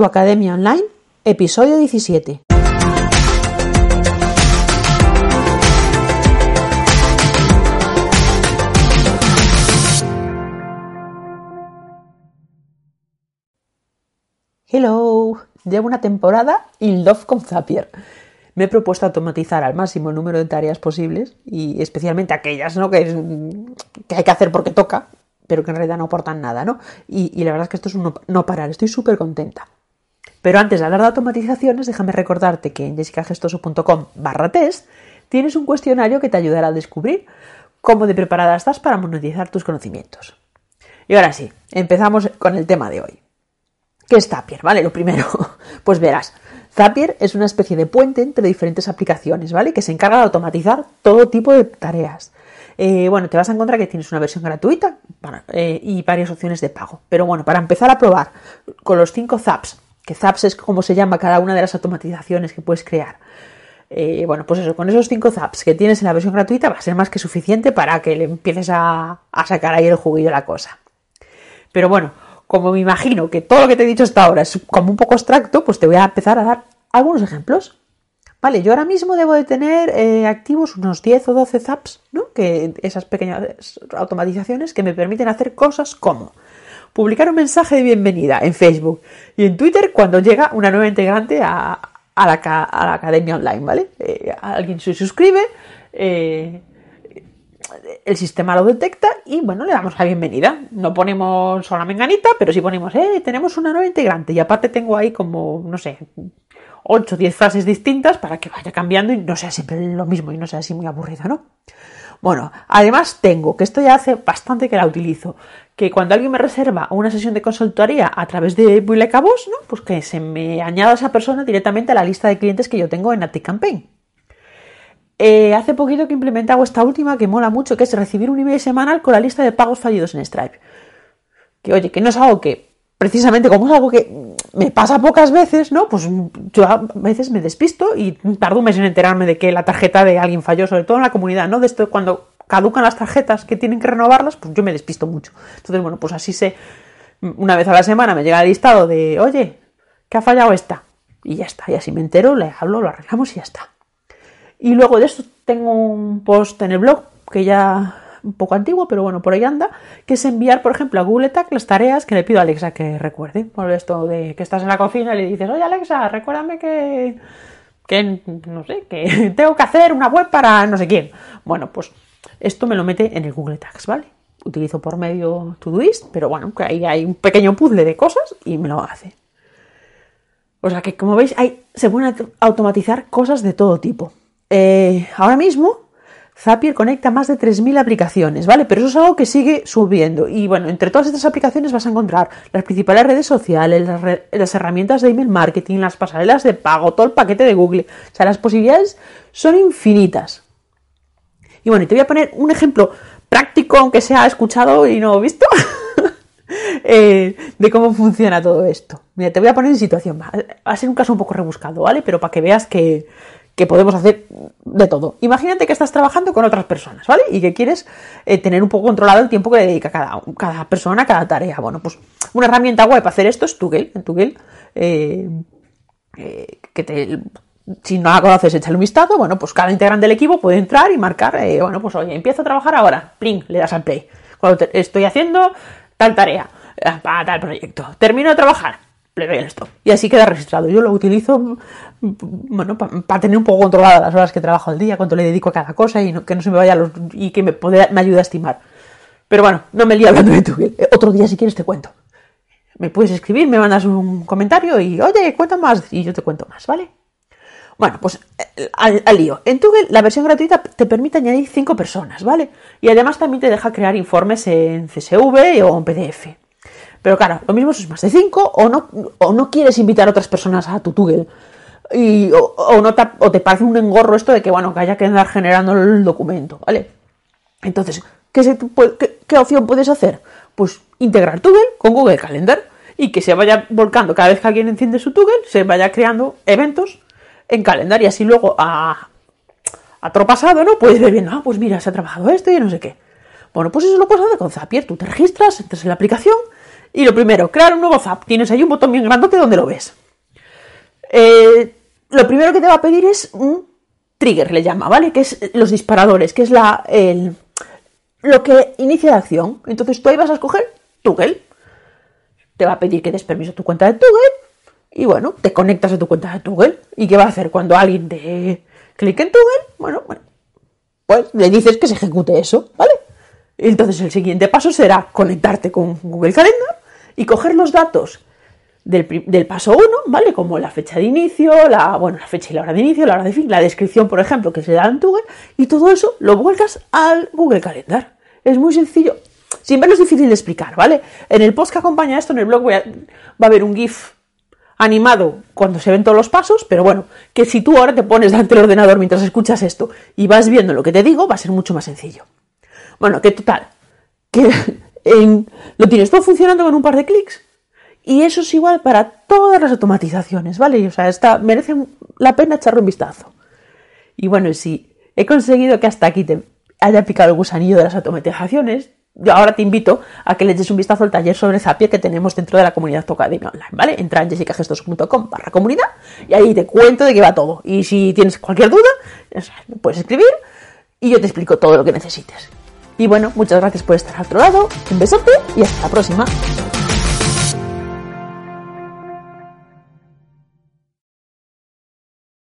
Tu Academia Online, episodio 17. Hello, llevo una temporada in love con Zapier. Me he propuesto automatizar al máximo el número de tareas posibles y especialmente aquellas ¿no? que, que hay que hacer porque toca, pero que en realidad no aportan nada, ¿no? Y, la verdad es que esto es un no parar, estoy súper contenta. Pero antes de hablar de automatizaciones, déjame recordarte que en jessicagestoso.com barra test tienes un cuestionario que te ayudará a descubrir cómo de preparada estás para monetizar tus conocimientos. Y ahora sí, empezamos con el tema de hoy. ¿Qué es Zapier? ¿Vale? Lo primero, pues verás, Zapier es una especie de puente entre diferentes aplicaciones, ¿vale? Que se encarga de automatizar todo tipo de tareas. Eh, bueno, te vas a encontrar que tienes una versión gratuita eh, y varias opciones de pago. Pero bueno, para empezar a probar con los 5 Zaps, Zaps es como se llama cada una de las automatizaciones que puedes crear. Eh, bueno, pues eso, con esos 5 Zaps que tienes en la versión gratuita va a ser más que suficiente para que le empieces a, a sacar ahí el juguillo a la cosa. Pero bueno, como me imagino que todo lo que te he dicho hasta ahora es como un poco abstracto, pues te voy a empezar a dar algunos ejemplos. Vale, yo ahora mismo debo de tener eh, activos unos 10 o 12 zaps, ¿no? Que esas pequeñas automatizaciones que me permiten hacer cosas como publicar un mensaje de bienvenida en Facebook y en Twitter cuando llega una nueva integrante a, a, la, a la, academia online, ¿vale? Eh, alguien se suscribe, eh, el sistema lo detecta y bueno, le damos la bienvenida. No ponemos solo la menganita, pero sí ponemos, eh, tenemos una nueva integrante y aparte tengo ahí como, no sé, 8 o 10 frases distintas para que vaya cambiando y no sea siempre lo mismo y no sea así muy aburrida, ¿no? Bueno, además tengo, que esto ya hace bastante que la utilizo, que cuando alguien me reserva una sesión de consultoría a través de Builecabos, ¿no? Pues que se me añada esa persona directamente a la lista de clientes que yo tengo en ActiveCampaign. Eh, hace poquito que he implementado esta última que mola mucho, que es recibir un email semanal con la lista de pagos fallidos en Stripe. Que oye, que no es algo que, precisamente como es algo que me pasa pocas veces, ¿no? Pues yo a veces me despisto y tardo un mes en enterarme de que la tarjeta de alguien falló, sobre todo en la comunidad, ¿no? De esto cuando caducan las tarjetas que tienen que renovarlas, pues yo me despisto mucho. Entonces, bueno, pues así sé, una vez a la semana me llega el listado de, oye, ¿qué ha fallado esta? Y ya está, y así me entero, le hablo, lo arreglamos y ya está. Y luego de esto tengo un post en el blog que ya un poco antiguo, pero bueno, por ahí anda, que es enviar, por ejemplo, a Google Tag las tareas que le pido a Alexa que recuerde. Por esto de que estás en la cocina y le dices, oye Alexa, recuérdame que, que, no sé, que tengo que hacer una web para no sé quién. Bueno, pues esto me lo mete en el Google Tags, ¿vale? Utilizo por medio Todoist, pero bueno, que ahí hay un pequeño puzzle de cosas y me lo hace. O sea que, como veis, hay, se pueden automatizar cosas de todo tipo. Eh, ahora mismo Zapier conecta más de 3.000 aplicaciones, ¿vale? Pero eso es algo que sigue subiendo. Y bueno, entre todas estas aplicaciones vas a encontrar las principales redes sociales, las, herramientas de email marketing, las pasarelas de pago, todo el paquete de Google. O sea, las posibilidades son infinitas. Y bueno, te voy a poner un ejemplo práctico, aunque sea escuchado y no visto, eh, de cómo funciona todo esto. Mira, te voy a poner en situación. Va a ser un caso un poco rebuscado, ¿vale? Pero para que veas que, que podemos hacer de todo. Imagínate que estás trabajando con otras personas, ¿vale? Y que quieres eh, tener un poco controlado el tiempo que le dedica cada, cada persona a cada tarea. Bueno, pues una herramienta web para hacer esto es Tugel. En Tugel, eh, eh, que si no la conoces, échale un vistazo. Bueno, pues cada integrante del equipo puede entrar y marcar, bueno, pues oye, empiezo a trabajar ahora. Pling, le das al play. Cuando te, estoy haciendo tal tarea, para tal proyecto. Termino de trabajar Y así queda registrado. Yo lo utilizo, bueno, para pa tener un poco controladas las horas que trabajo al día, cuánto le dedico a cada cosa y que no se me vaya los, y que me, ayude a estimar. Pero bueno, no me lío hablando de Tugel. Otro día, si quieres, te cuento. Me puedes escribir, me mandas un comentario y, oye, cuenta más, y yo te cuento más, ¿vale? Bueno, pues al, al lío. En Tugel la versión gratuita te permite añadir 5 personas, ¿vale? Y además también te deja crear informes en CSV o en PDF. Pero claro, lo mismo si es más de 5 o no, o no quieres invitar a otras personas a tu Tugel. Y, o, no te, o te parece un engorro esto de que, bueno, que haya que andar generando el documento, ¿vale? Entonces, ¿qué, se, qué, qué opción puedes hacer? Pues integrar Tugel con Google Calendar y que se vaya volcando cada vez que alguien enciende su Tugel, se vaya creando eventos en Calendar y así luego a, a pasado, ¿no? Puedes ver bien, ah, pues mira, se ha trabajado esto y no sé qué. Bueno, pues eso lo puedes hacer con Zapier. Tú te registras, entras en la aplicación Y lo primero, crear un nuevo zap. Tienes ahí un botón bien grandote donde lo ves. Eh, lo primero que te va a pedir es un trigger, le llama, ¿vale? Que es los disparadores, que es la, el, lo que inicia la acción. Entonces tú ahí vas a escoger Toggle. Te va a pedir que des permiso a tu cuenta de Toggle. Y bueno, te conectas a tu cuenta de Toggle. ¿Y qué va a hacer cuando alguien te clique en Toggle? Bueno, bueno, pues le dices que se ejecute eso, ¿vale? Entonces el siguiente paso será conectarte con Google Calendar y coger los datos del, paso 1, ¿vale? Como la fecha de inicio, la, bueno, la fecha y la hora de inicio, la hora de fin, la descripción, por ejemplo, que se da en Google, y todo eso lo vuelcas al Google Calendar. Es muy sencillo. Sin verlo es difícil de explicar, ¿vale? En el post que acompaña esto, en el blog, va a haber un GIF animado cuando se ven todos los pasos, pero bueno, que si tú ahora te pones delante del ordenador mientras escuchas esto y vas viendo lo que te digo, va a ser mucho más sencillo. Bueno, que total, que lo tienes todo funcionando con un par de clics y eso es igual para todas las automatizaciones, ¿vale? O sea, está, merece la pena echarle un vistazo. Y bueno, si he conseguido que hasta aquí te haya picado el gusanillo de las automatizaciones, yo ahora te invito a que le eches un vistazo al taller sobre Zapier que tenemos dentro de la comunidad Tocademia Online, ¿vale? Entra en jessicagestos.com barra comunidad y ahí te cuento de qué va todo. Y si tienes cualquier duda, puedes escribir y yo te explico todo lo que necesites. Y bueno, muchas gracias por estar al otro lado, un besote y hasta la próxima.